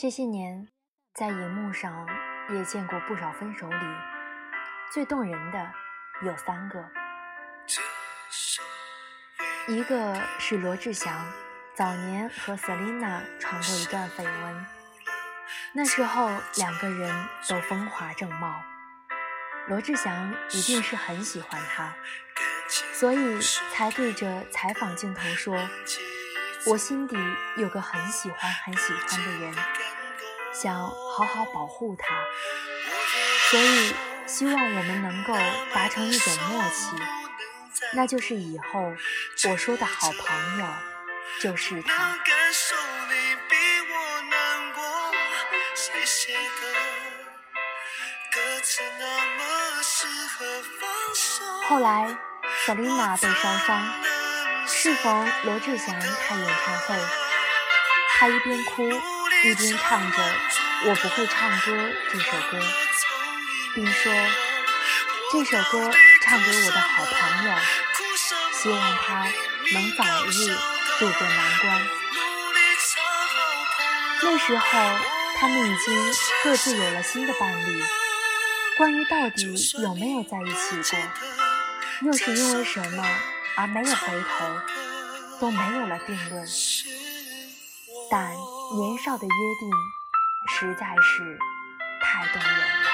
这些年，在荧幕上也见过不少分手礼，最动人的有三个。一个是罗志祥早年和 Selina 传过一段绯闻，那时候两个人都风华正茂，罗志祥一定是很喜欢她，所以才对着采访镜头说：“我心底有个很喜欢很喜欢的人，想好好保护他，所以希望我们能够达成一种默契。”那就是以后我说的好朋友，就是他。后来，Selina 被烧伤，适逢罗志祥开演唱会，他一边哭一边唱着《我不会唱歌》这首歌，并说这首歌。唱给我的好朋友，希望他能早日渡过难关。那时候，他们已经各自有了新的伴侣。关于到底有没有在一起过，又是因为什么而没有回头，都没有了定论。但年少的约定，实在是太动人了。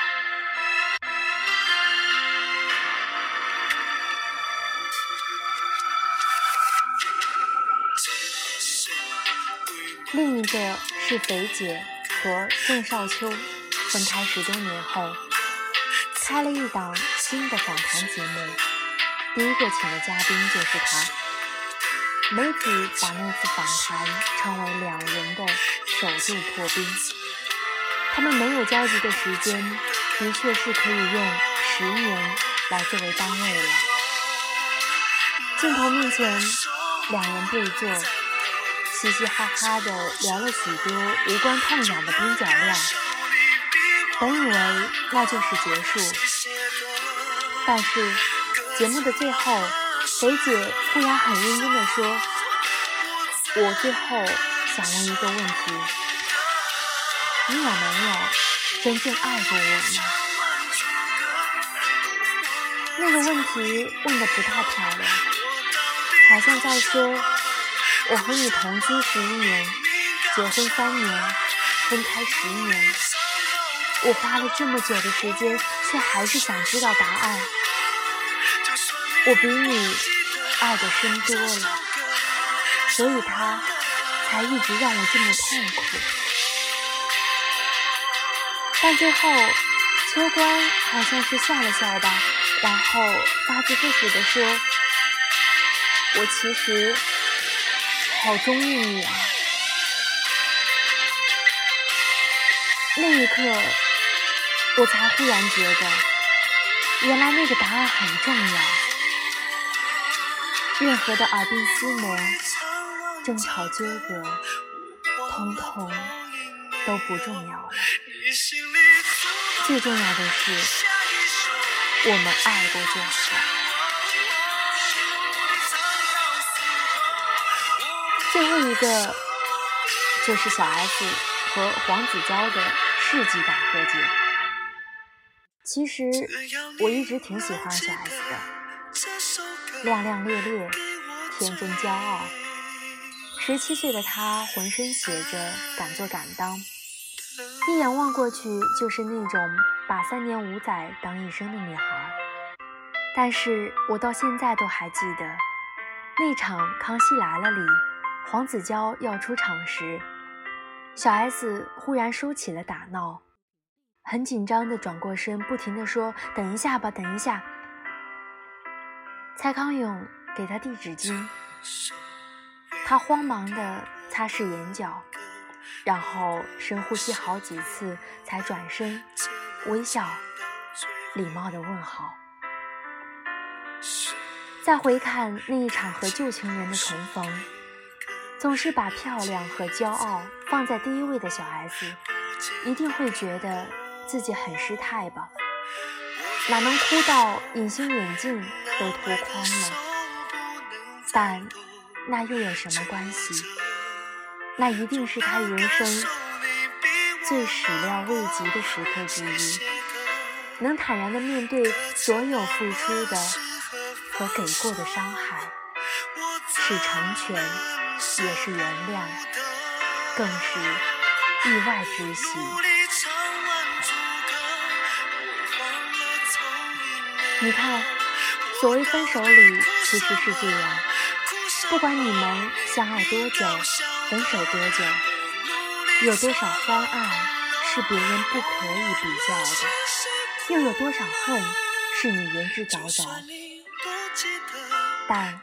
另一个是肥姐和郑少秋分开十多年后，开了一档新的访谈节目，第一个请的嘉宾就是他。媒体把那次访谈称为两人的首度破冰。他们没有交集的时间，的确是可以用十年来作为单位了。镜头面前，两人对坐。嘻嘻哈哈的聊了许多无关痛痒的边角料，本以为那就是结束，但是节目的最后，肥姐突然很认真的说：“我最后想问一个问题，你有没有真正爱过我呢？”那个问题问的不太漂亮，好像在说。我和你同居十一年，结婚三年，分开十年，我花了这么久的时间，却还是想知道答案。我比你爱的深多了，所以他才一直让我这么痛苦。但最后，秋官好像是笑了笑吧，然后发自肺腑地说：“我其实……”好中意你啊！那一刻，我才忽然觉得，原来那个答案很重要。任何的耳鬓厮磨、争吵纠葛，通通都不重要了。最重要的是，我们爱过就好。最后一个就是小 S 和黄子佼的世纪大和解。其实我一直挺喜欢小 S 的，亮亮烈烈，天真骄傲。十七岁的她浑身写着敢做敢当，一眼望过去就是那种把三年五载当一生的女孩。但是我到现在都还记得那场《康熙来了》里。黄子佼要出场时，小 S 忽然收起了打闹，很紧张的转过身，不停的说：“等一下吧，等一下。”蔡康永给他递纸巾，他慌忙地擦拭眼角，然后深呼吸好几次，才转身微笑，礼貌地问好。再回看那一场和旧情人的重逢。总是把漂亮和骄傲放在第一位的小 S，一定会觉得自己很失态吧？哪能哭到隐形眼镜都脱光了？但那又有什么关系？那一定是他人生最始料未及的时刻之一。能坦然地面对所有付出的和给过的伤害，是成全，也是原谅，更是意外之喜。你看，所谓分手礼，其实是这样：不管你们相爱多久，分手多久，有多少欢爱是别人不可以比较的，又有多少恨是你言之凿凿。但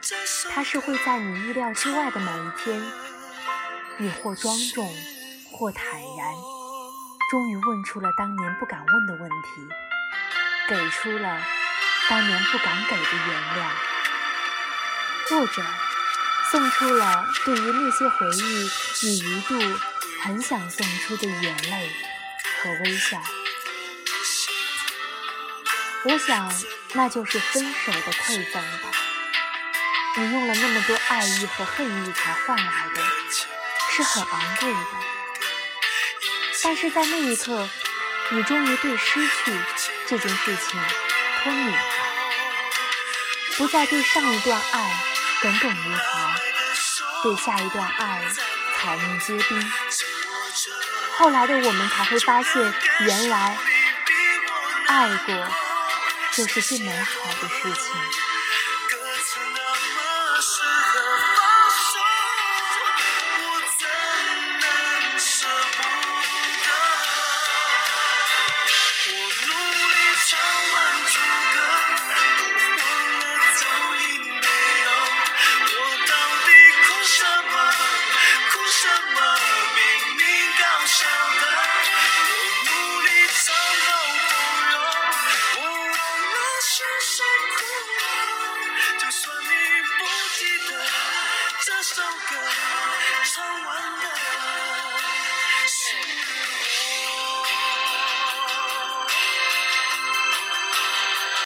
它是会在你意料之外的某一天，你或庄重，或坦然，终于问出了当年不敢问的问题，给出了。当年不敢给的原谅，或者送出了对于那些回忆你一度很想送出的眼泪和微笑。我想，那就是分手的馈赠吧。你用了那么多爱意和恨意才换来的，是很昂贵的。但是在那一刻，你终于对失去这件事情。脱敏，不再对上一段爱耿耿于怀，对下一段爱草木皆兵。后来的我们才会发现，原来爱过就是最美好的事情。